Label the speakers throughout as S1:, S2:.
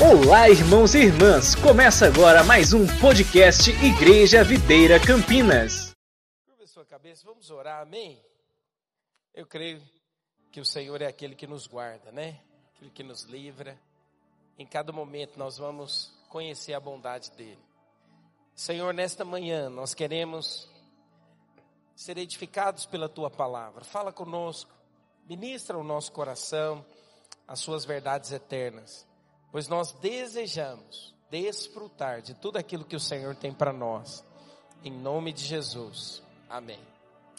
S1: Olá, irmãos e irmãs! Começa agora mais um podcast Igreja Videira Campinas.
S2: Curva sua cabeça, vamos orar, amém? Eu creio que o Senhor é aquele que nos guarda, né? Aquele que nos livra. Em cada momento nós vamos conhecer a bondade dele. Senhor, nesta manhã nós queremos ser edificados pela tua palavra. Fala conosco, ministra o nosso coração as suas verdades eternas pois nós desejamos desfrutar de tudo aquilo que o Senhor tem para nós. Em nome de Jesus. Amém.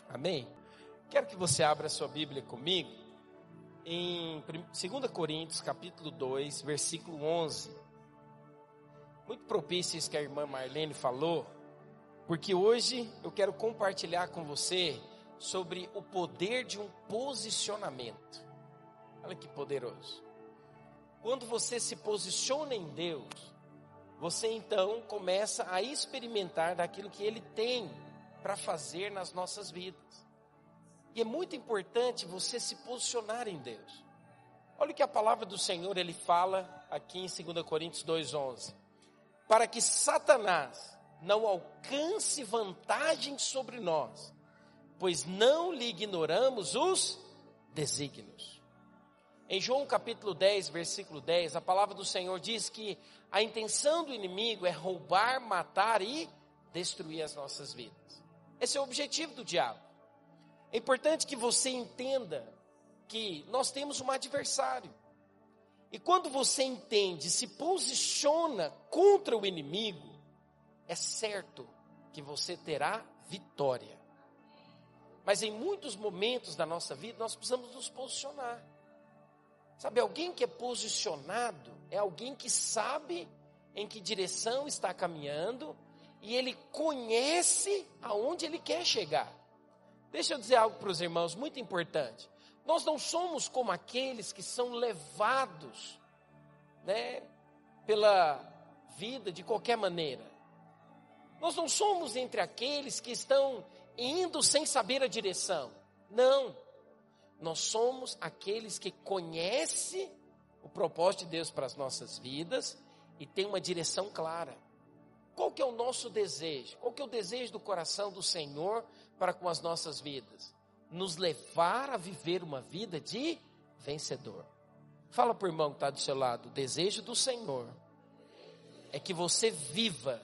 S2: Amém. Quero que você abra a sua Bíblia comigo em 2 Coríntios, capítulo 2, versículo 11. Muito propício isso que a irmã Marlene falou, porque hoje eu quero compartilhar com você sobre o poder de um posicionamento. Olha que poderoso. Quando você se posiciona em Deus, você então começa a experimentar daquilo que Ele tem para fazer nas nossas vidas. E é muito importante você se posicionar em Deus. Olha o que a palavra do Senhor ele fala aqui em 2 Coríntios 2:11. Para que Satanás não alcance vantagem sobre nós, pois não lhe ignoramos os desígnios. Em João capítulo 10, versículo 10, a palavra do Senhor diz que a intenção do inimigo é roubar, matar e destruir as nossas vidas. Esse é o objetivo do diabo. É importante que você entenda que nós temos um adversário. E quando você entende, se posiciona contra o inimigo, é certo que você terá vitória. Mas em muitos momentos da nossa vida, nós precisamos nos posicionar. Sabe, alguém que é posicionado é alguém que sabe em que direção está caminhando e ele conhece aonde ele quer chegar. Deixa eu dizer algo para os irmãos muito importante. Nós não somos como aqueles que são levados, né, pela vida de qualquer maneira. Nós não somos entre aqueles que estão indo sem saber a direção. Não. Nós somos aqueles que conhecem o propósito de Deus para as nossas vidas e tem uma direção clara. Qual que é o nosso desejo? Qual que é o desejo do coração do Senhor para com as nossas vidas? Nos levar a viver uma vida de vencedor. Fala para o irmão que está do seu lado, o desejo do Senhor é que você viva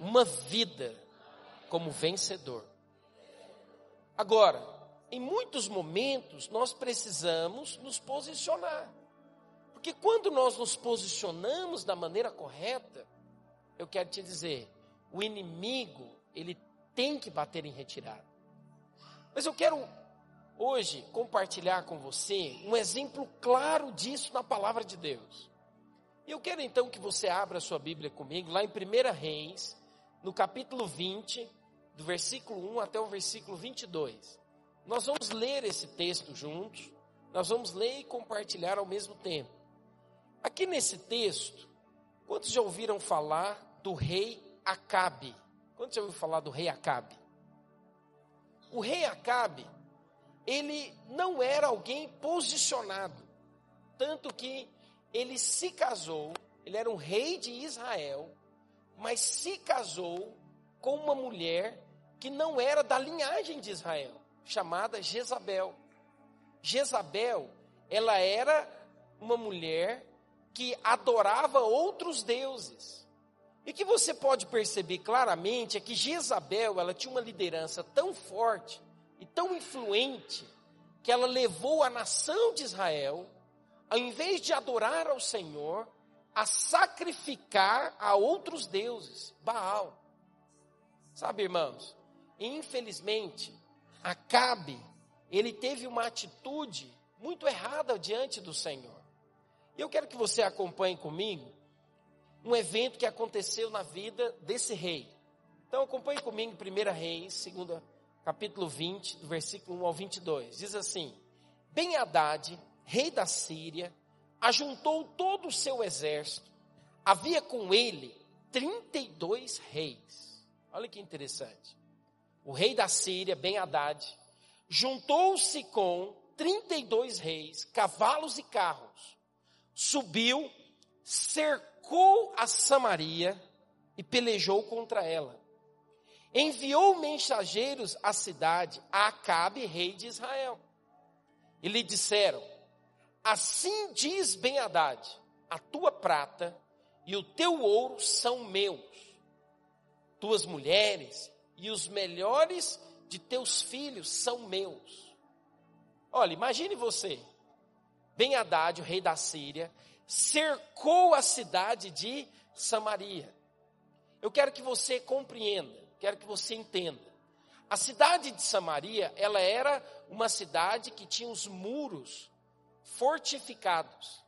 S2: uma vida como vencedor. Agora, em muitos momentos nós precisamos nos posicionar. Porque quando nós nos posicionamos da maneira correta, eu quero te dizer, o inimigo, ele tem que bater em retirada. Mas eu quero hoje compartilhar com você um exemplo claro disso na palavra de Deus. Eu quero então que você abra sua Bíblia comigo, lá em 1 Reis, no capítulo 20, do versículo 1 até o versículo 22. Nós vamos ler esse texto juntos, nós vamos ler e compartilhar ao mesmo tempo. Aqui nesse texto, quantos já ouviram falar do rei Acabe? Quantos já ouviram falar do rei Acabe? O rei Acabe, ele não era alguém posicionado, tanto que ele se casou, ele era um rei de Israel, mas se casou com uma mulher que não era da linhagem de Israel chamada Jezabel. Jezabel, ela era uma mulher que adorava outros deuses. E que você pode perceber claramente é que Jezabel, ela tinha uma liderança tão forte e tão influente que ela levou a nação de Israel, ao invés de adorar ao Senhor, a sacrificar a outros deuses, Baal. Sabe, irmãos, infelizmente, Acabe, ele teve uma atitude muito errada diante do Senhor. E eu quero que você acompanhe comigo um evento que aconteceu na vida desse rei. Então acompanhe comigo 1 Reis, 2, capítulo 20, do versículo 1 ao 22. Diz assim: Ben Haddad, rei da Síria, ajuntou todo o seu exército. Havia com ele 32 reis. Olha que interessante o rei da Síria, Ben Haddad, juntou-se com 32 reis, cavalos e carros, subiu, cercou a Samaria e pelejou contra ela. Enviou mensageiros à cidade, a Acabe, rei de Israel. E lhe disseram: Assim diz Ben-Hadad: a tua prata e o teu ouro são meus, tuas mulheres e os melhores de teus filhos são meus. Olha, imagine você, Ben Haddad, o rei da Síria, cercou a cidade de Samaria. Eu quero que você compreenda, quero que você entenda. A cidade de Samaria, ela era uma cidade que tinha os muros fortificados.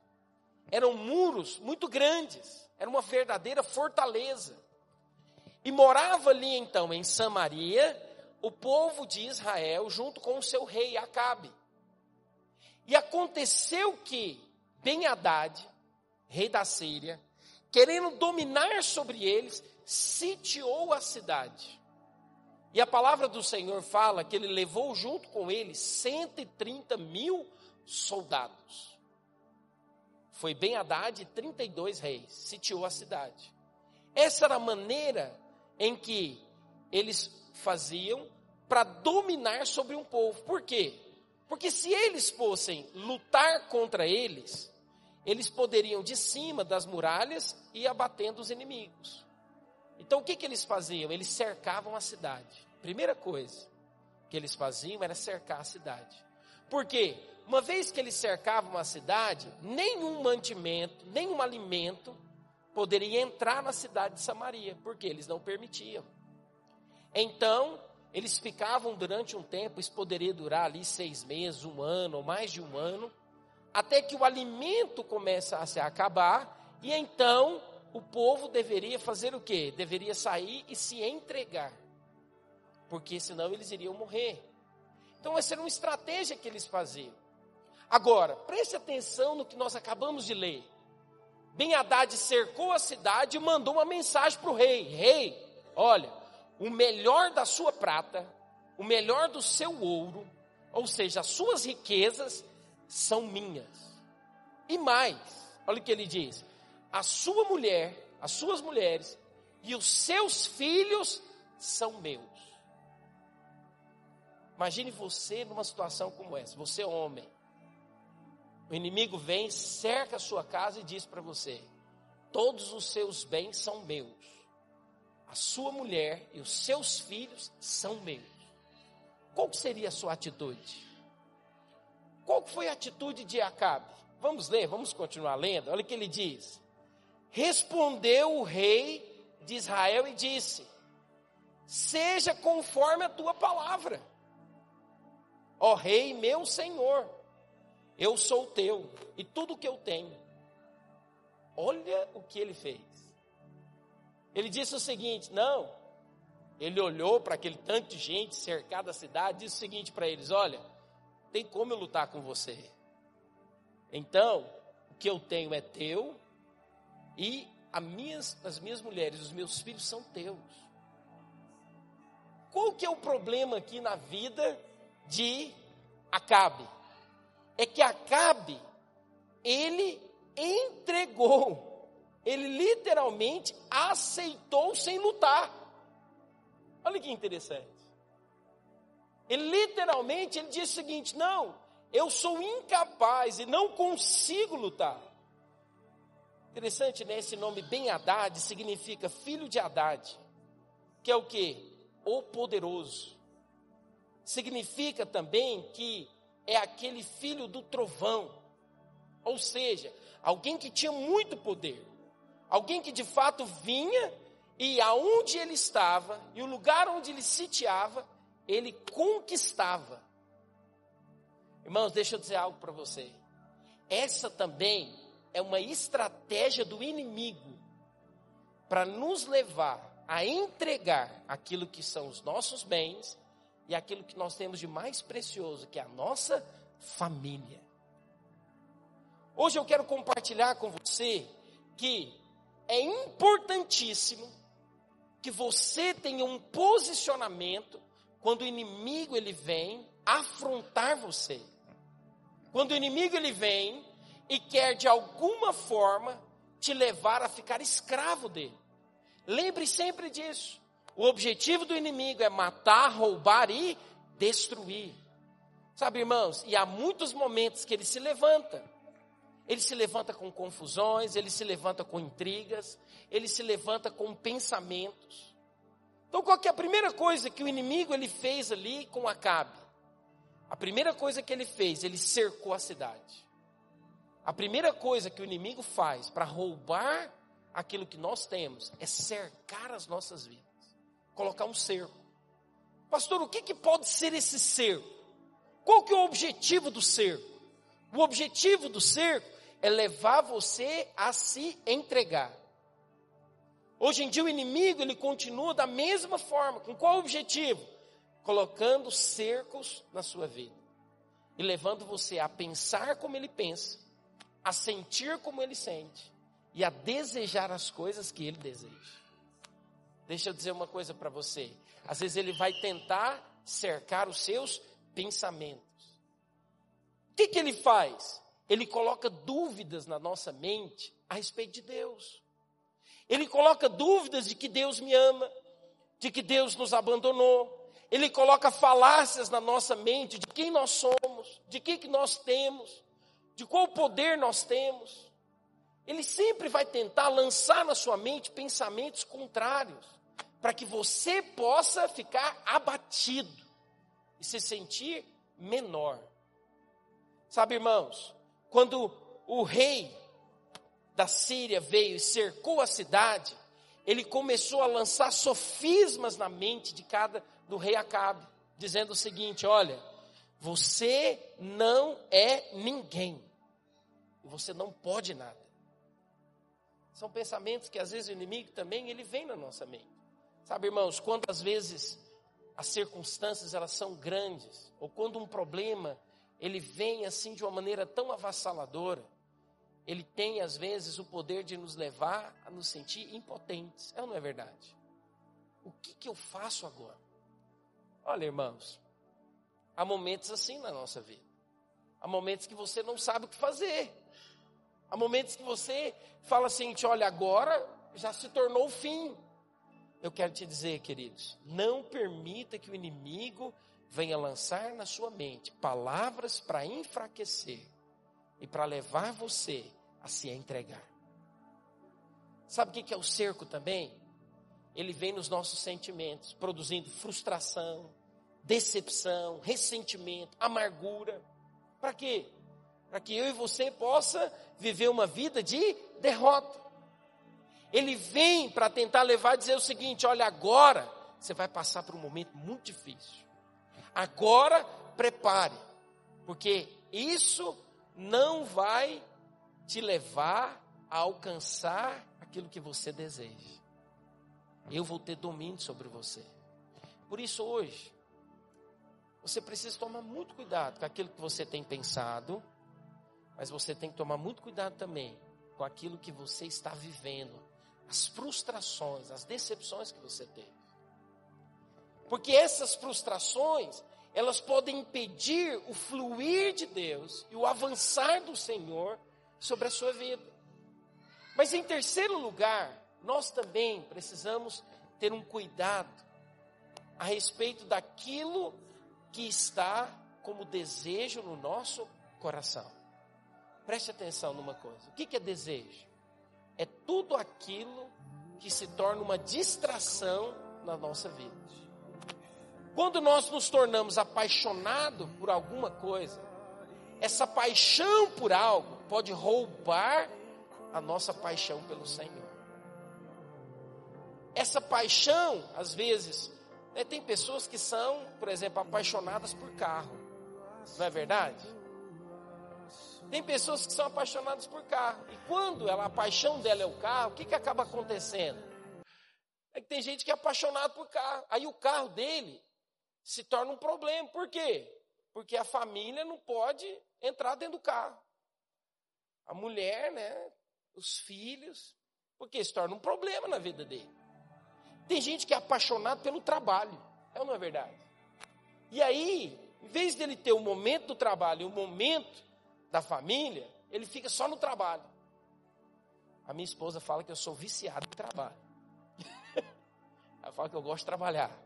S2: Eram muros muito grandes, era uma verdadeira fortaleza. E morava ali então em Samaria o povo de Israel junto com o seu rei Acabe. E aconteceu que Ben Haddad, rei da Síria, querendo dominar sobre eles, sitiou a cidade. E a palavra do Senhor fala que ele levou junto com ele 130 mil soldados. Foi Ben Haddad e 32 reis, sitiou a cidade. Essa era a maneira em que eles faziam para dominar sobre um povo. Por quê? Porque se eles fossem lutar contra eles, eles poderiam de cima das muralhas ir abatendo os inimigos. Então o que, que eles faziam? Eles cercavam a cidade. Primeira coisa que eles faziam era cercar a cidade. Por quê? Uma vez que eles cercavam a cidade, nenhum mantimento, nenhum alimento poderia entrar na cidade de Samaria, porque eles não permitiam. Então, eles ficavam durante um tempo, isso poderia durar ali seis meses, um ano, ou mais de um ano, até que o alimento começasse a acabar, e então o povo deveria fazer o quê? Deveria sair e se entregar, porque senão eles iriam morrer. Então, essa era uma estratégia que eles faziam. Agora, preste atenção no que nós acabamos de ler. Ben Haddad cercou a cidade e mandou uma mensagem para o rei: Rei, olha, o melhor da sua prata, o melhor do seu ouro, ou seja, as suas riquezas são minhas. E mais, olha o que ele diz: a sua mulher, as suas mulheres e os seus filhos são meus. Imagine você numa situação como essa, você homem. O inimigo vem, cerca a sua casa e diz para você: todos os seus bens são meus. A sua mulher e os seus filhos são meus. Qual seria a sua atitude? Qual foi a atitude de Acabe? Vamos ler, vamos continuar lendo. Olha o que ele diz. Respondeu o rei de Israel e disse: Seja conforme a tua palavra, ó rei meu senhor eu sou teu e tudo que eu tenho. Olha o que ele fez. Ele disse o seguinte: não. Ele olhou para aquele tanto de gente cercada a cidade, disse o seguinte para eles: olha, tem como eu lutar com você. Então, o que eu tenho é teu e as minhas, as minhas mulheres, os meus filhos são teus. Qual que é o problema aqui na vida de Acabe? É que Acabe, ele entregou, ele literalmente aceitou sem lutar. Olha que interessante. Ele literalmente ele disse o seguinte: não, eu sou incapaz e não consigo lutar. Interessante, né? Esse nome Ben Haddad significa filho de Haddad, que é o que? O poderoso. Significa também que é aquele filho do trovão. Ou seja, alguém que tinha muito poder. Alguém que de fato vinha e aonde ele estava, e o lugar onde ele sitiava, ele conquistava. Irmãos, deixa eu dizer algo para você. Essa também é uma estratégia do inimigo para nos levar a entregar aquilo que são os nossos bens e aquilo que nós temos de mais precioso, que é a nossa família. Hoje eu quero compartilhar com você que é importantíssimo que você tenha um posicionamento quando o inimigo ele vem afrontar você. Quando o inimigo ele vem e quer de alguma forma te levar a ficar escravo dele. Lembre sempre disso. O objetivo do inimigo é matar, roubar e destruir. Sabe, irmãos, e há muitos momentos que ele se levanta. Ele se levanta com confusões, ele se levanta com intrigas, ele se levanta com pensamentos. Então, qual é a primeira coisa que o inimigo ele fez ali com Acabe? A primeira coisa que ele fez, ele cercou a cidade. A primeira coisa que o inimigo faz para roubar aquilo que nós temos é cercar as nossas vidas, colocar um cerco. Pastor, o que, que pode ser esse cerco? Qual que é o objetivo do cerco? O objetivo do cerco é levar você a se entregar. Hoje em dia o inimigo ele continua da mesma forma. Com qual objetivo? Colocando cercos na sua vida e levando você a pensar como ele pensa, a sentir como ele sente e a desejar as coisas que ele deseja. Deixa eu dizer uma coisa para você. Às vezes ele vai tentar cercar os seus pensamentos. O que, que ele faz? Ele coloca dúvidas na nossa mente a respeito de Deus. Ele coloca dúvidas de que Deus me ama, de que Deus nos abandonou. Ele coloca falácias na nossa mente de quem nós somos, de que, que nós temos, de qual poder nós temos ele sempre vai tentar lançar na sua mente pensamentos contrários, para que você possa ficar abatido e se sentir menor. Sabe, irmãos, quando o rei da Síria veio e cercou a cidade, ele começou a lançar sofismas na mente de cada do rei Acabe, dizendo o seguinte: olha, você não é ninguém, você não pode nada. São pensamentos que às vezes o inimigo também ele vem na nossa mente. Sabe, irmãos, quantas vezes as circunstâncias elas são grandes, ou quando um problema ele vem assim de uma maneira tão avassaladora, ele tem às vezes o poder de nos levar a nos sentir impotentes. É ou não é verdade? O que, que eu faço agora? Olha, irmãos, há momentos assim na nossa vida. Há momentos que você não sabe o que fazer. Há momentos que você fala assim, olha, agora já se tornou o fim. Eu quero te dizer, queridos, não permita que o inimigo venha lançar na sua mente palavras para enfraquecer e para levar você a se entregar. Sabe o que é o cerco também? Ele vem nos nossos sentimentos, produzindo frustração, decepção, ressentimento, amargura. Para quê? Para que eu e você possa viver uma vida de derrota. Ele vem para tentar levar e dizer o seguinte: olha, agora você vai passar por um momento muito difícil. Agora prepare, porque isso não vai te levar a alcançar aquilo que você deseja. Eu vou ter domínio sobre você. Por isso hoje, você precisa tomar muito cuidado com aquilo que você tem pensado, mas você tem que tomar muito cuidado também com aquilo que você está vivendo, as frustrações, as decepções que você teve. Porque essas frustrações, elas podem impedir o fluir de Deus e o avançar do Senhor sobre a sua vida. Mas em terceiro lugar, nós também precisamos ter um cuidado a respeito daquilo que está como desejo no nosso coração. Preste atenção numa coisa: o que é desejo? É tudo aquilo que se torna uma distração na nossa vida. Quando nós nos tornamos apaixonados por alguma coisa, essa paixão por algo pode roubar a nossa paixão pelo Senhor. Essa paixão, às vezes, né, tem pessoas que são, por exemplo, apaixonadas por carro, não é verdade? Tem pessoas que são apaixonadas por carro. E quando ela, a paixão dela é o carro, o que, que acaba acontecendo? É que tem gente que é apaixonado por carro. Aí o carro dele se torna um problema. Por quê? Porque a família não pode entrar dentro do carro. A mulher, né? Os filhos. Porque se torna um problema na vida dele. Tem gente que é apaixonado pelo trabalho. É ou não é verdade? E aí, em vez dele ter o momento do trabalho e o momento da família, ele fica só no trabalho. A minha esposa fala que eu sou viciado em trabalho. Ela fala que eu gosto de trabalhar.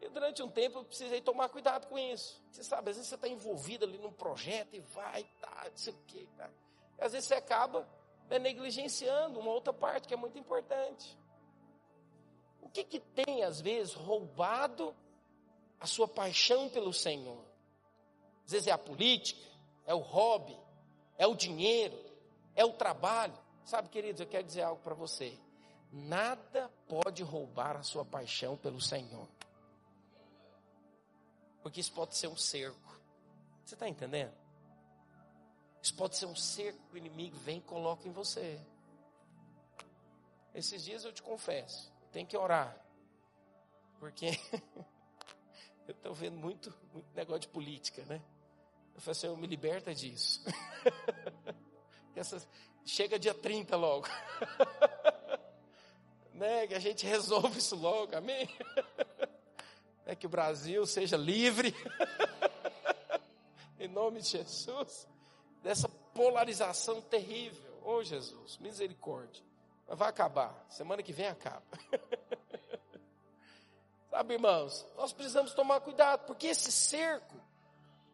S2: E durante um tempo eu precisei tomar cuidado com isso. Você sabe, às vezes você está envolvido ali num projeto e vai, tá, não sei o quê. Tá. E às vezes você acaba né, negligenciando uma outra parte que é muito importante. O que, que tem, às vezes, roubado a sua paixão pelo Senhor? Às vezes é a política, é o hobby, é o dinheiro, é o trabalho. Sabe, queridos, eu quero dizer algo para você. Nada pode roubar a sua paixão pelo Senhor. Porque isso pode ser um cerco. Você está entendendo? Isso pode ser um cerco que o inimigo vem e coloca em você. Esses dias eu te confesso, tem que orar. Porque eu estou vendo muito, muito negócio de política, né? Eu falei eu me liberta disso. Chega dia 30 logo. né? Que a gente resolve isso logo, amém? É que o Brasil seja livre. em nome de Jesus. Dessa polarização terrível. Oh Jesus, misericórdia. Mas vai acabar. Semana que vem acaba. Sabe, irmãos, nós precisamos tomar cuidado, porque esse cerco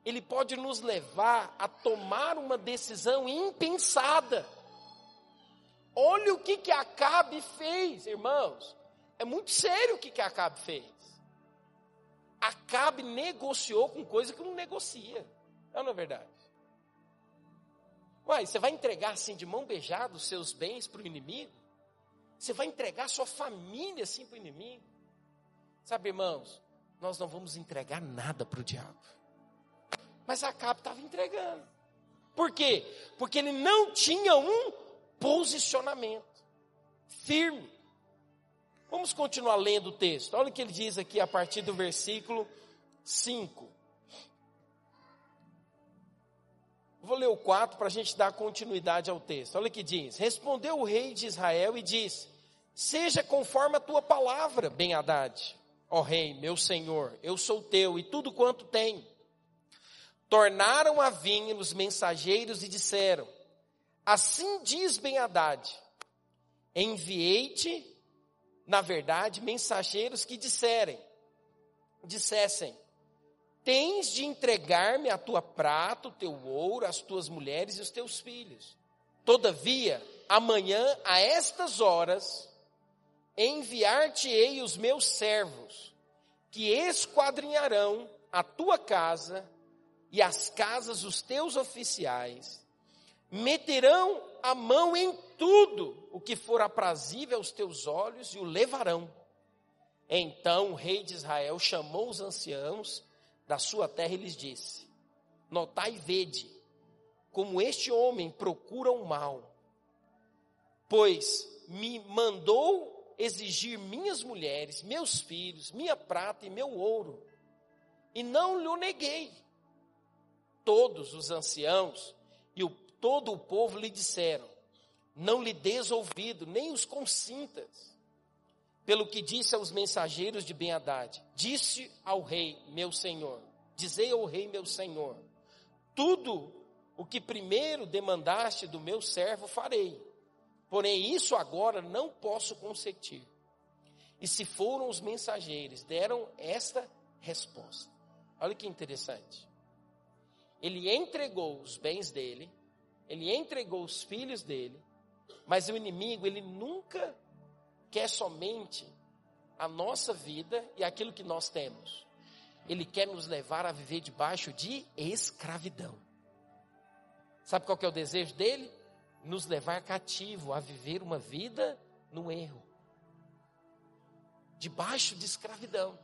S2: ele pode nos levar a tomar uma decisão impensada. Olha o que que Acabe fez, irmãos. É muito sério o que que Acabe fez. Acabe negociou com coisa que não negocia. Não, não é verdade? Uai, você vai entregar assim de mão beijada os seus bens para o inimigo? Você vai entregar sua família assim para o inimigo? Sabe, irmãos, nós não vamos entregar nada para o diabo. Mas Acabe estava entregando. Por quê? Porque ele não tinha um posicionamento firme. Vamos continuar lendo o texto. Olha o que ele diz aqui a partir do versículo 5. Vou ler o 4 para a gente dar continuidade ao texto. Olha o que diz: Respondeu o rei de Israel e disse: Seja conforme a tua palavra, bem Haddad. Ó rei, meu senhor, eu sou teu e tudo quanto tenho tornaram a vinha os mensageiros e disseram: Assim diz Ben Haddad: Enviei-te, na verdade, mensageiros que disserem, dissessem: Tens de entregar-me a tua prata, o teu ouro, as tuas mulheres e os teus filhos. Todavia, amanhã, a estas horas, enviar-te-ei os meus servos, que esquadrinharão a tua casa e as casas dos teus oficiais, meterão a mão em tudo o que for aprazível aos teus olhos e o levarão. Então o rei de Israel chamou os anciãos da sua terra e lhes disse: Notai e vede como este homem procura o mal, pois me mandou exigir minhas mulheres, meus filhos, minha prata e meu ouro, e não lhe neguei todos os anciãos e o, todo o povo lhe disseram: Não lhe des ouvido, nem os consintas. Pelo que disse aos mensageiros de Ben-Hadad: Disse ao rei, meu senhor, dizei ao rei, meu senhor, tudo o que primeiro demandaste do meu servo farei. Porém, isso agora não posso consentir. E se foram os mensageiros, deram esta resposta. Olha que interessante ele entregou os bens dele, ele entregou os filhos dele, mas o inimigo, ele nunca quer somente a nossa vida e aquilo que nós temos. Ele quer nos levar a viver debaixo de escravidão. Sabe qual que é o desejo dele? Nos levar cativo a viver uma vida no erro. Debaixo de escravidão.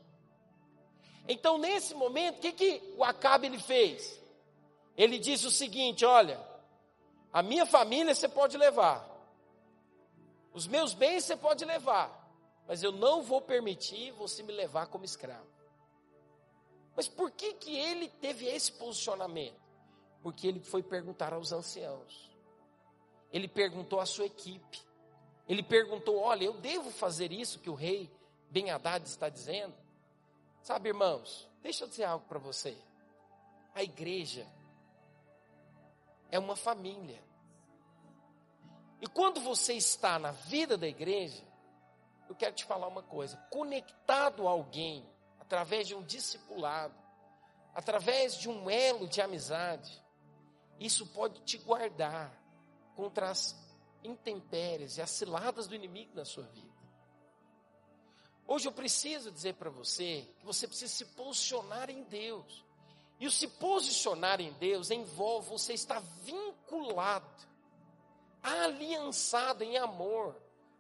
S2: Então, nesse momento, o que, que o Acabe ele fez? Ele diz o seguinte: olha, a minha família você pode levar, os meus bens você pode levar, mas eu não vou permitir você me levar como escravo. Mas por que, que ele teve esse posicionamento? Porque ele foi perguntar aos anciãos, ele perguntou à sua equipe, ele perguntou: olha, eu devo fazer isso que o rei Ben Haddad está dizendo? Sabe, irmãos, deixa eu dizer algo para você. A igreja é uma família. E quando você está na vida da igreja, eu quero te falar uma coisa: conectado a alguém, através de um discipulado, através de um elo de amizade, isso pode te guardar contra as intempéries e as ciladas do inimigo na sua vida. Hoje eu preciso dizer para você que você precisa se posicionar em Deus. E o se posicionar em Deus envolve você estar vinculado, aliançado em amor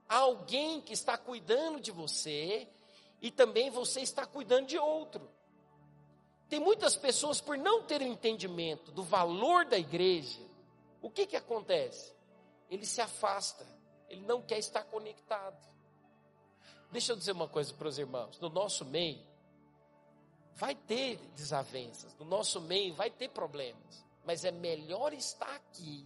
S2: a alguém que está cuidando de você e também você está cuidando de outro. Tem muitas pessoas, por não terem entendimento do valor da igreja, o que, que acontece? Ele se afasta, ele não quer estar conectado. Deixa eu dizer uma coisa para os irmãos: no nosso meio, vai ter desavenças, no nosso meio vai ter problemas, mas é melhor estar aqui,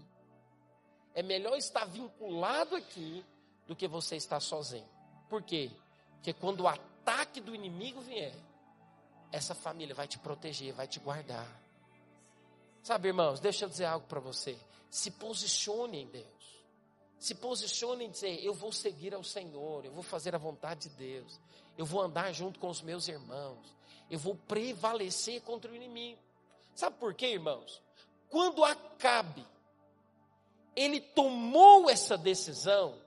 S2: é melhor estar vinculado aqui, do que você estar sozinho. Por quê? Porque quando o ataque do inimigo vier, essa família vai te proteger, vai te guardar. Sabe, irmãos, deixa eu dizer algo para você. Se posicione em Deus. Se posicione em dizer: Eu vou seguir ao Senhor, eu vou fazer a vontade de Deus, eu vou andar junto com os meus irmãos, eu vou prevalecer contra o inimigo. Sabe por quê, irmãos? Quando Acabe, ele tomou essa decisão,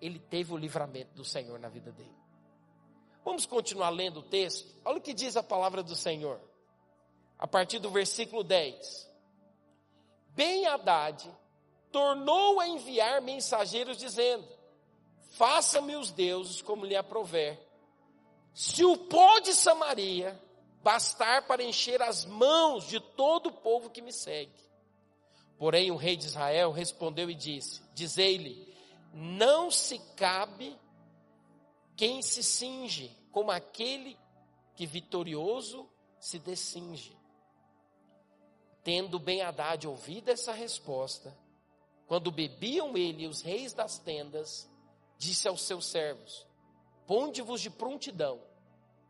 S2: ele teve o livramento do Senhor na vida dele. Vamos continuar lendo o texto? Olha o que diz a palavra do Senhor. A partir do versículo 10. Bem Haddad tornou a enviar mensageiros dizendo: Faça-me os deuses como lhe aprover. Se o pó de Samaria bastar para encher as mãos de todo o povo que me segue. Porém, o rei de Israel respondeu e disse: Dizei-lhe, não se cabe quem se cinge como aquele que vitorioso se descinge. Tendo bem Haddad ouvido essa resposta, quando bebiam ele e os reis das tendas, disse aos seus servos: Ponde-vos de prontidão.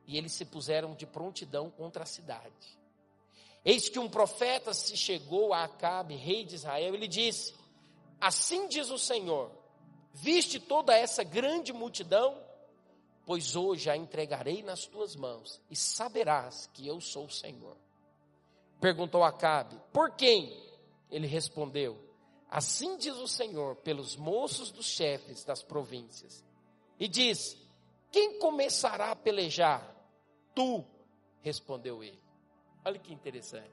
S2: E eles se puseram de prontidão contra a cidade. Eis que um profeta se chegou a Acabe, rei de Israel, e lhe disse: Assim diz o Senhor: Viste toda essa grande multidão? Pois hoje a entregarei nas tuas mãos, e saberás que eu sou o Senhor. Perguntou Acabe: Por quem? Ele respondeu: Assim diz o Senhor pelos moços dos chefes das províncias. E diz: Quem começará a pelejar? Tu, respondeu ele. Olha que interessante.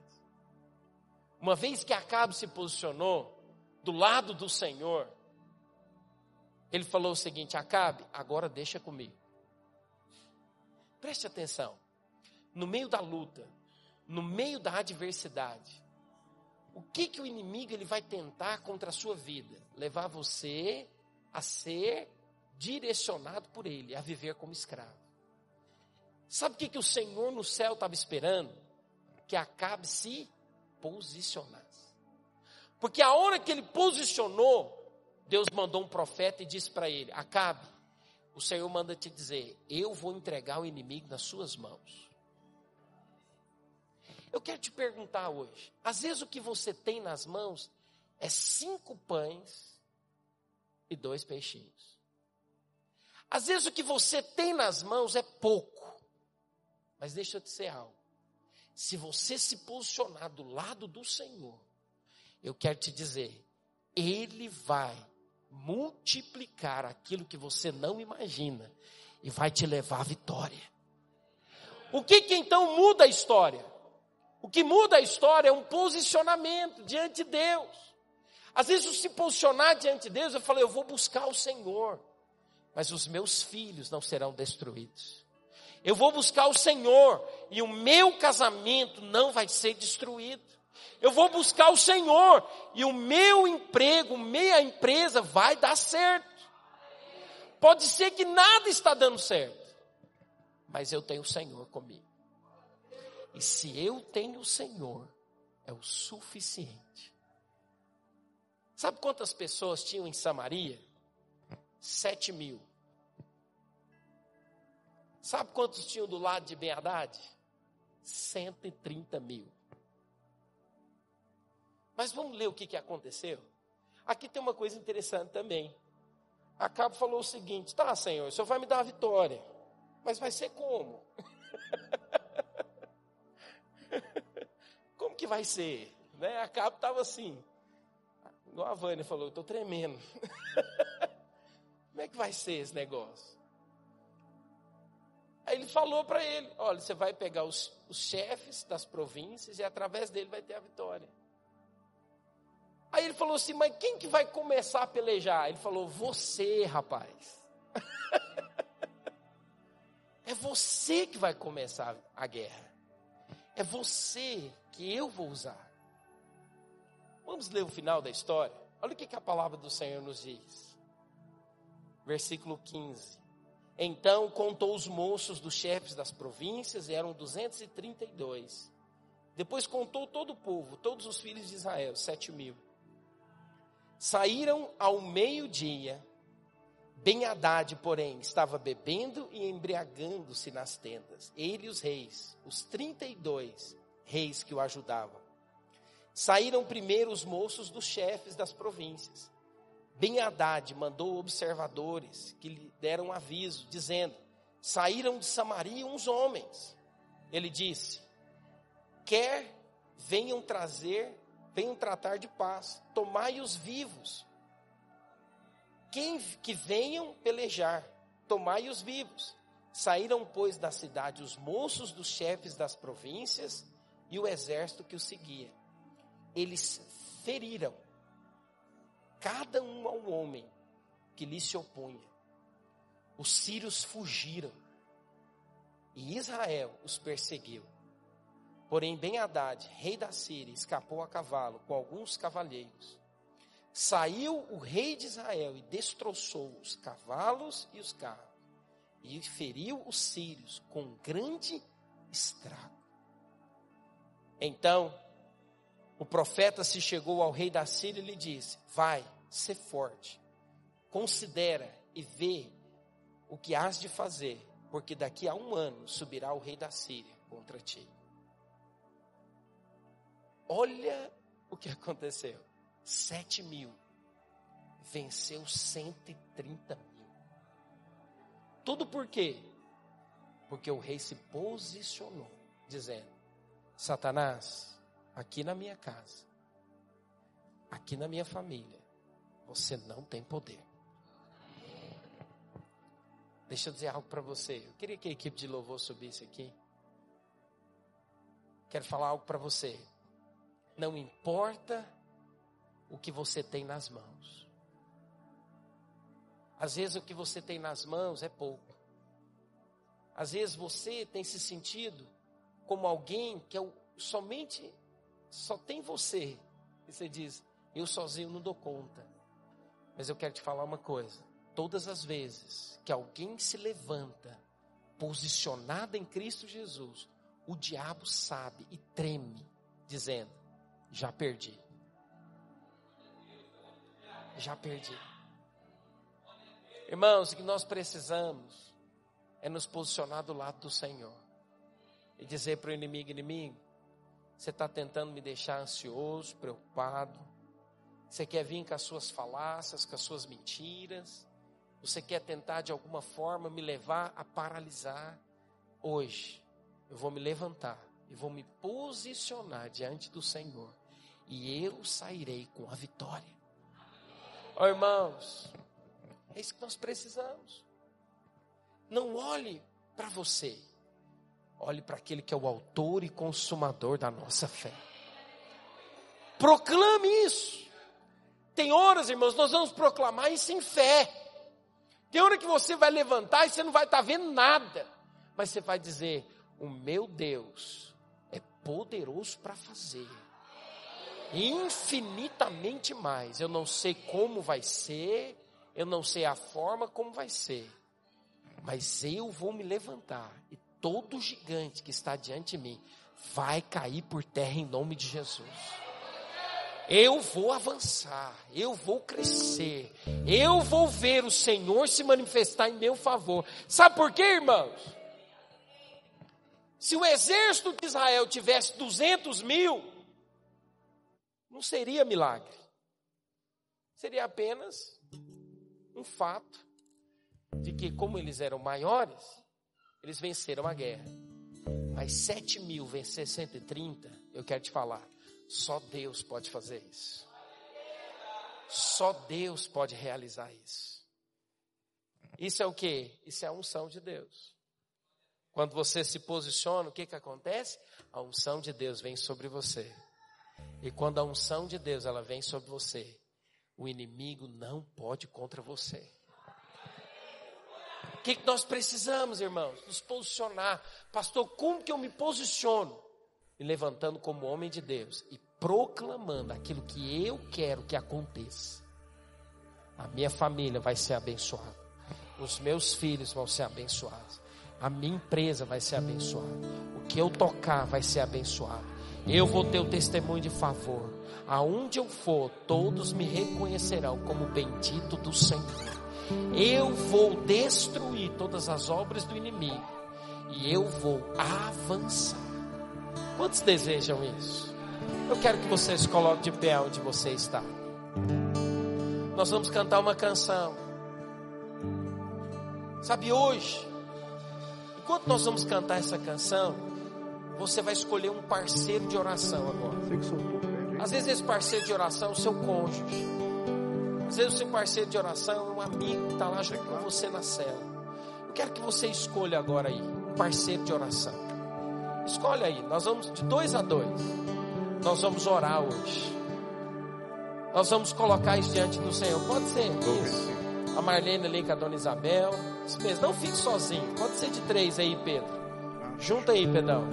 S2: Uma vez que Acabe se posicionou do lado do Senhor, ele falou o seguinte: Acabe, agora deixa comigo. Preste atenção. No meio da luta, no meio da adversidade, o que que o inimigo ele vai tentar contra a sua vida? Levar você a ser direcionado por ele, a viver como escravo. Sabe o que que o Senhor no céu estava esperando? Que Acabe se posicionasse. Porque a hora que ele posicionou, Deus mandou um profeta e disse para ele: Acabe, o Senhor manda te dizer: Eu vou entregar o inimigo nas suas mãos. Eu quero te perguntar hoje: às vezes o que você tem nas mãos é cinco pães e dois peixinhos. Às vezes o que você tem nas mãos é pouco. Mas deixa eu te dizer algo. Se você se posicionar do lado do Senhor, eu quero te dizer, Ele vai multiplicar aquilo que você não imagina e vai te levar à vitória. O que que então muda a história? O que muda a história é um posicionamento diante de Deus. Às vezes, se posicionar diante de Deus, eu falei, eu vou buscar o Senhor, mas os meus filhos não serão destruídos. Eu vou buscar o Senhor e o meu casamento não vai ser destruído. Eu vou buscar o Senhor e o meu emprego, minha empresa vai dar certo. Pode ser que nada está dando certo, mas eu tenho o Senhor comigo. E se eu tenho o Senhor, é o suficiente. Sabe quantas pessoas tinham em Samaria? Sete mil. Sabe quantos tinham do lado de Ben Haddad? 130 mil. Mas vamos ler o que, que aconteceu? Aqui tem uma coisa interessante também. Acabe falou o seguinte: tá, Senhor, o Senhor vai me dar a vitória, mas vai ser como? como que vai ser? Né? Acabe estava assim, igual a Vânia falou: eu estou tremendo. como é que vai ser esse negócio? Aí ele falou para ele: olha, você vai pegar os, os chefes das províncias e através dele vai ter a vitória. Aí ele falou assim: Mas quem que vai começar a pelejar? Ele falou: Você, rapaz. é você que vai começar a guerra. É você que eu vou usar. Vamos ler o final da história? Olha o que, que a palavra do Senhor nos diz. Versículo 15. Então contou os moços dos chefes das províncias, eram 232. Depois contou todo o povo, todos os filhos de Israel, sete mil. Saíram ao meio-dia. Ben Haddad, porém, estava bebendo e embriagando-se nas tendas. Ele e os reis, os 32 reis que o ajudavam. Saíram primeiro os moços dos chefes das províncias. Ben Haddad mandou observadores que lhe deram aviso, dizendo: Saíram de Samaria uns homens. Ele disse: Quer venham trazer venham tratar de paz, tomai-os vivos. Quem que venham pelejar, tomai-os vivos. Saíram, pois, da cidade os moços dos chefes das províncias e o exército que os seguia. Eles feriram cada um ao homem que lhe se opunha. Os sírios fugiram e Israel os perseguiu. Porém, Ben Haddad, rei da Síria, escapou a cavalo com alguns cavalheiros. Saiu o rei de Israel e destroçou os cavalos e os carros, e feriu os sírios com grande estrago. Então, o profeta se chegou ao rei da Síria e lhe disse: Vai, ser forte, considera e vê o que has de fazer, porque daqui a um ano subirá o rei da Síria contra ti. Olha o que aconteceu: sete mil venceu 130 mil. Tudo por quê? Porque o rei se posicionou, dizendo: Satanás, aqui na minha casa, aqui na minha família, você não tem poder. Deixa eu dizer algo para você. Eu queria que a equipe de louvor subisse aqui. Quero falar algo para você. Não importa o que você tem nas mãos. Às vezes o que você tem nas mãos é pouco. Às vezes você tem se sentido como alguém que é somente só tem você. E você diz: "Eu sozinho não dou conta". Mas eu quero te falar uma coisa. Todas as vezes que alguém se levanta posicionado em Cristo Jesus, o diabo sabe e treme, dizendo: Já perdi. Já perdi. Irmãos, o que nós precisamos é nos posicionar do lado do Senhor e dizer para o inimigo: inimigo, você está tentando me deixar ansioso, preocupado, você quer vir com as suas falácias, com as suas mentiras. Você quer tentar de alguma forma me levar a paralisar. Hoje, eu vou me levantar e vou me posicionar diante do Senhor. E eu sairei com a vitória. Oh, irmãos, é isso que nós precisamos. Não olhe para você. Olhe para aquele que é o autor e consumador da nossa fé. Proclame isso. Tem horas, irmãos, nós vamos proclamar isso em fé. Tem hora que você vai levantar e você não vai estar tá vendo nada. Mas você vai dizer: O meu Deus é poderoso para fazer. Infinitamente mais. Eu não sei como vai ser, eu não sei a forma como vai ser. Mas eu vou me levantar e todo gigante que está diante de mim vai cair por terra em nome de Jesus. Eu vou avançar, eu vou crescer, eu vou ver o Senhor se manifestar em meu favor. Sabe por quê, irmãos? Se o exército de Israel tivesse 200 mil, não seria milagre. seria apenas um fato de que, como eles eram maiores, eles venceram a guerra. Mas 7 mil vencer 130, eu quero te falar, só Deus pode fazer isso. Só Deus pode realizar isso. Isso é o que? Isso é a unção de Deus. Quando você se posiciona, o que, que acontece? A unção de Deus vem sobre você. E quando a unção de Deus ela vem sobre você, o inimigo não pode contra você. Que, que nós precisamos, irmãos? Nos posicionar. Pastor, como que eu me posiciono? Me levantando como homem de Deus e proclamando aquilo que eu quero que aconteça. A minha família vai ser abençoada. Os meus filhos vão ser abençoados. A minha empresa vai ser abençoada. O que eu tocar vai ser abençoado. Eu vou ter o testemunho de favor. Aonde eu for, todos me reconhecerão como bendito do Senhor. Eu vou destruir todas as obras do inimigo e eu vou avançar. Quantos desejam isso? Eu quero que você se coloque de pé onde você está. Nós vamos cantar uma canção. Sabe, hoje, enquanto nós vamos cantar essa canção, você vai escolher um parceiro de oração agora. Às vezes esse parceiro de oração é o seu cônjuge. Às vezes o seu parceiro de oração é um amigo que está lá junto com você na cela. Eu quero que você escolha agora aí um parceiro de oração. Escolhe aí. Nós vamos de dois a dois. Nós vamos orar hoje. Nós vamos colocar isso diante do Senhor. Pode ser isso. A Marlene ali com a dona Isabel. Isso mesmo. Não fique sozinho. Pode ser de três aí, Pedro. Junta aí, Pedrão.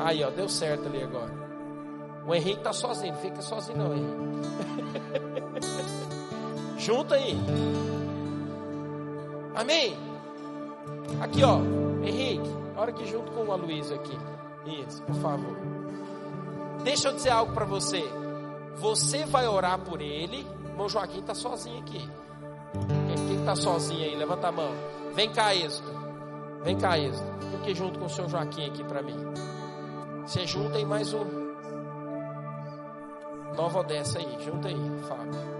S2: Aí, ó. Deu certo ali agora. O Henrique tá sozinho. Não fica sozinho não, Henrique. Junta aí. Amém? Aqui, ó. Henrique. Hora que junto com a Luísa aqui. Isso, por favor. Deixa eu dizer algo para você. Você vai orar por ele. Irmão Joaquim está sozinho aqui. Quem está sozinho aí? Levanta a mão. Vem cá, Êxodo. Vem cá, Êxodo. Fique junto com o seu Joaquim aqui para mim. Você junta aí mais um. Nova Odessa aí. Junta aí, Fábio.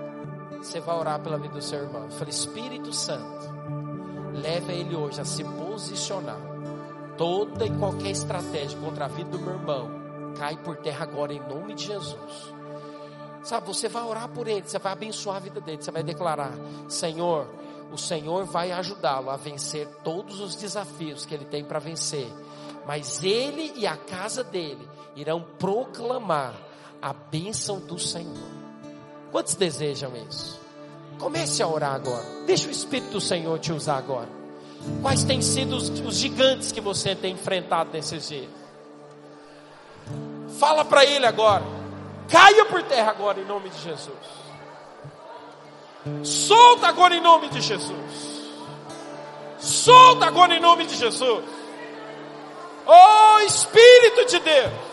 S2: Você vai orar pela vida do seu irmão. Eu falei, Espírito Santo, leve a ele hoje a se posicionar. Toda e qualquer estratégia contra a vida do meu irmão cai por terra agora em nome de Jesus. Sabe, você vai orar por ele, você vai abençoar a vida dele, você vai declarar: Senhor, o Senhor vai ajudá-lo a vencer todos os desafios que ele tem para vencer, mas ele e a casa dele irão proclamar a bênção do Senhor. Quantos desejam isso? Comece a orar agora. Deixa o Espírito do Senhor te usar agora. Quais têm sido os, os gigantes que você tem enfrentado nesses dias? Fala para ele agora. Caia por terra agora em nome de Jesus. Solta agora em nome de Jesus. Solta agora em nome de Jesus. Oh Espírito de Deus.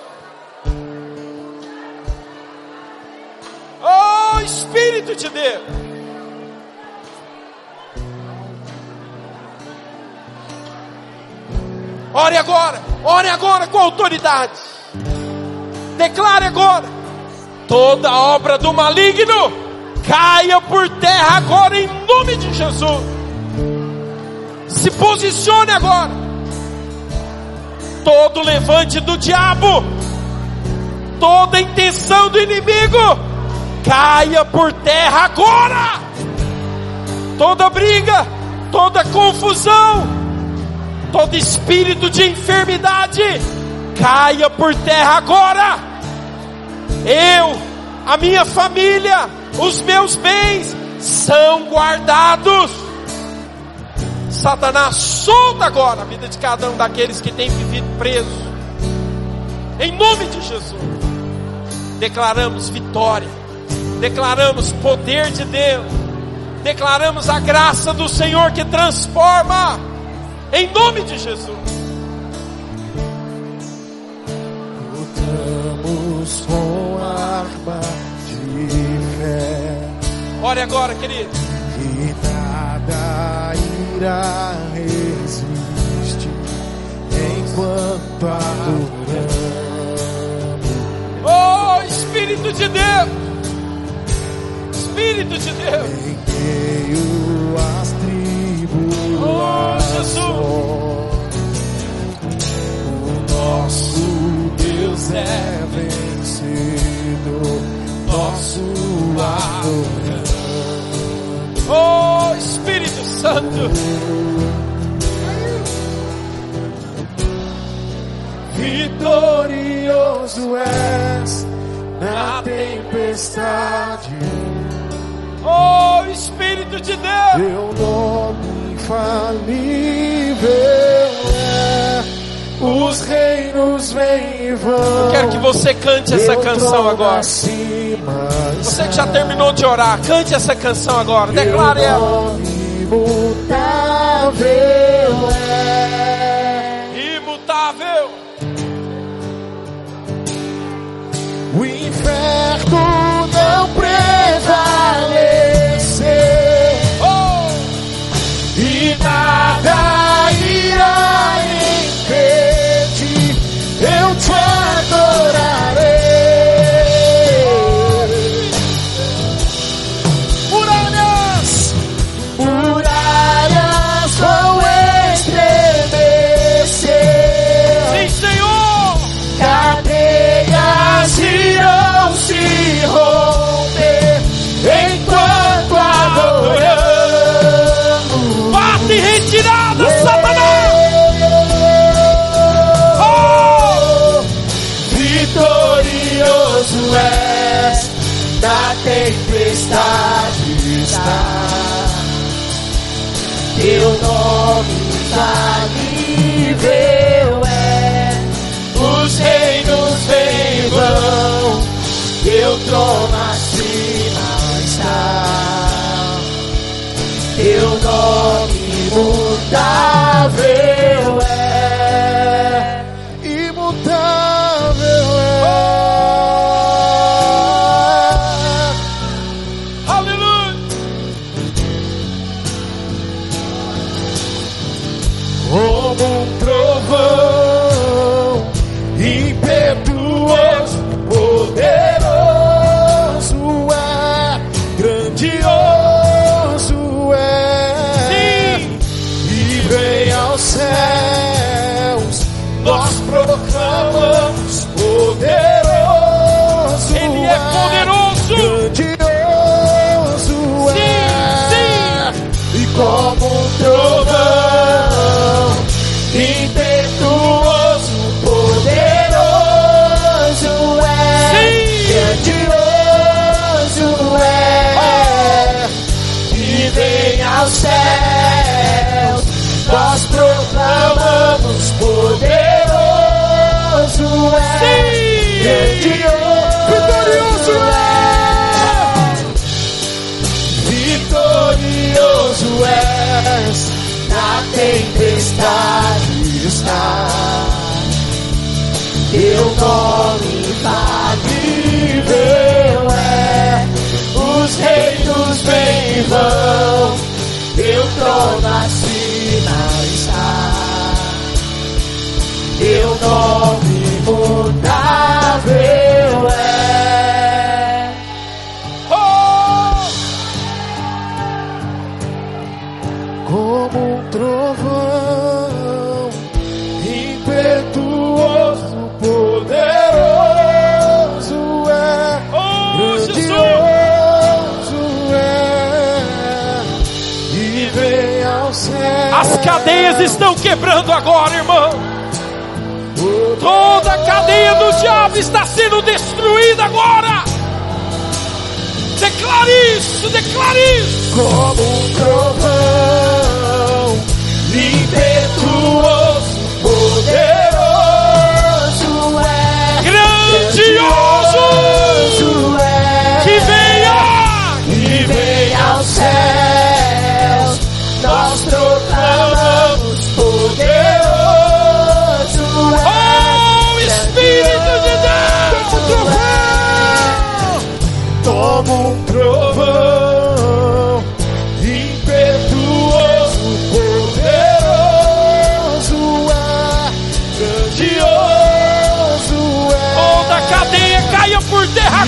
S2: Espírito de Deus. Ore agora, ore agora com autoridade. Declare agora: toda obra do maligno caia por terra agora em nome de Jesus. Se posicione agora. Todo levante do diabo, toda intenção do inimigo, caia por terra agora. Toda briga, toda confusão, todo espírito de enfermidade, caia por terra agora. Eu, a minha família, os meus bens são guardados. Satanás, solta agora a vida de cada um daqueles que tem vivido preso. Em nome de Jesus, declaramos vitória, declaramos poder de Deus, declaramos a graça do Senhor que transforma. Em nome de Jesus.
S3: Lutamos com arma de fé.
S2: Ore agora, querido.
S3: E nada irá resistir enquanto adoramos.
S2: Oh Espírito de Deus. Espírito de Deus.
S3: Em meio às tribulações, o nosso Deus é vencido, nosso adorado.
S2: Oh Espírito Santo.
S3: Vitorioso és na tempestade.
S2: Oh Espírito de Deus.
S3: Teu nome infalível é. Os reinos vêm e vão.
S2: Quero que você cante essa canção agora. Você que já terminou de orar, cante essa canção agora. Declare ela.
S3: nome imutável é.
S2: Imutável.
S3: O inferno infalível é. Os reinos vêm e vão, teu trono acima está. Teu nome Teu nome infalível é, os reinos vêm e vão, teu trono acima está. Teu
S2: cadeias estão quebrando agora, irmão. Toda a cadeia do diabo está sendo destruída agora. Declare isso, declare isso.
S3: como um trovão impetuoso, poderoso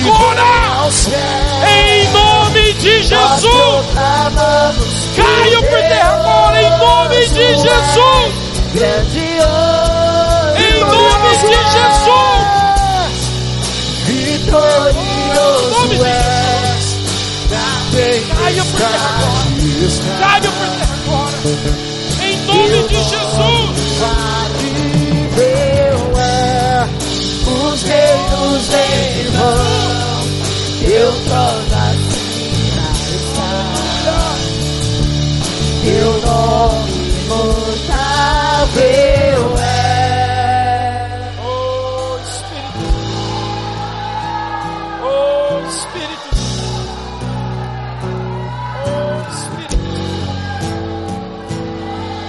S3: agora,
S2: em nome de
S3: Jesus.
S2: Caio por terra agora, em nome de Jesus. Em nome de Jesus.
S3: Vitorioso és.
S2: Caio por terra agora. Caio por terra agora. Em nome de Jesus.
S3: os reinos em vão. Trono acima está. Teu nome imutável é.
S2: Oh Espírito. Oh Espírito. Oh Espírito.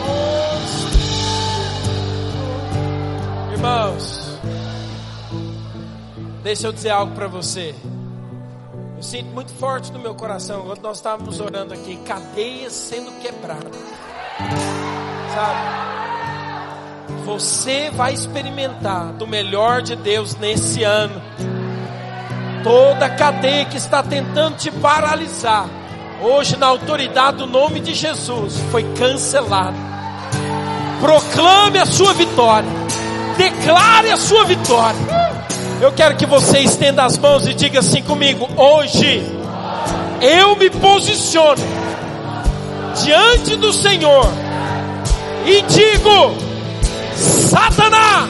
S2: Oh Espírito. Irmãos, deixa eu dizer algo para você. Sinto muito forte no meu coração quando nós estávamos orando aqui, cadeias sendo quebradas. Sabe? Você vai experimentar do melhor de Deus nesse ano. Toda cadeia que está tentando te paralisar, hoje, na autoridade do nome de Jesus, foi cancelada. Proclame a sua vitória, declare a sua vitória. Eu quero que você estenda as mãos e diga assim comigo: hoje eu me posiciono diante do Senhor e digo: Satanás,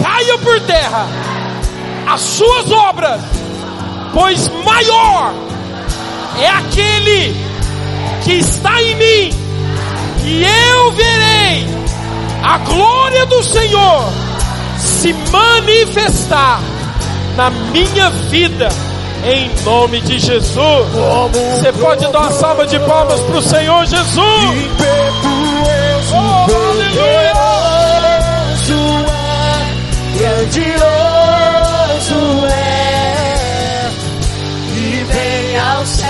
S2: caia por terra as suas obras, pois maior é aquele que está em mim, e eu verei a glória do Senhor se manifestar na minha vida, em nome de Jesus. Você pode dar uma salva de palmas para o Senhor Jesus. Oh, aleluia!
S3: Grandioso é, e vem ao céu,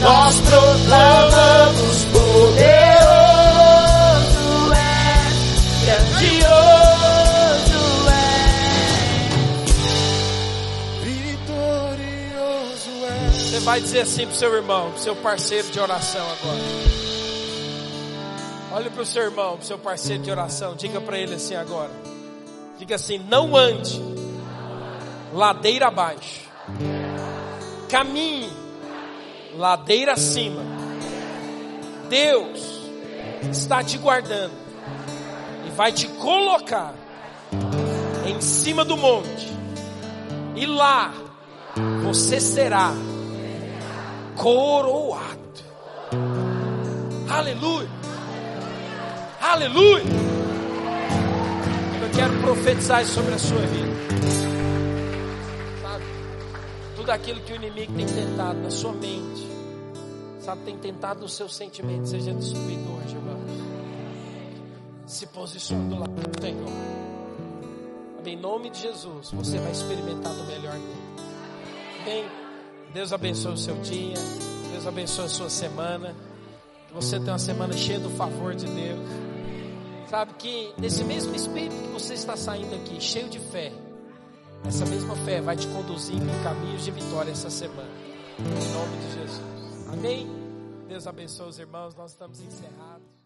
S3: nós proclamamos
S2: Você vai dizer assim para o seu irmão, para o seu parceiro de oração agora. Olha para o seu irmão, para o seu parceiro de oração. Diga para ele assim agora. Diga assim: não ande ladeira abaixo, caminhe ladeira acima. Deus está te guardando e vai te colocar em cima do monte, e lá você será coroado. Aleluia. Aleluia. Eu quero profetizar sobre a sua vida. Sabe? Tudo aquilo que o inimigo tem tentado na sua mente, sabe, tem tentado nos seus sentimentos, seja destruído hoje, irmãos. Se posicione do lado do Senhor. Em nome de Jesus, você vai experimentar do melhor dele. Amém. Deus abençoe o seu dia. Deus abençoe a sua semana. Que você tenha uma semana cheia do favor de Deus. Sabe que nesse mesmo espírito que você está saindo aqui, cheio de fé, essa mesma fé vai te conduzir em caminhos de vitória essa semana. Em nome de Jesus. Amém? Deus abençoe os irmãos. Nós estamos encerrados.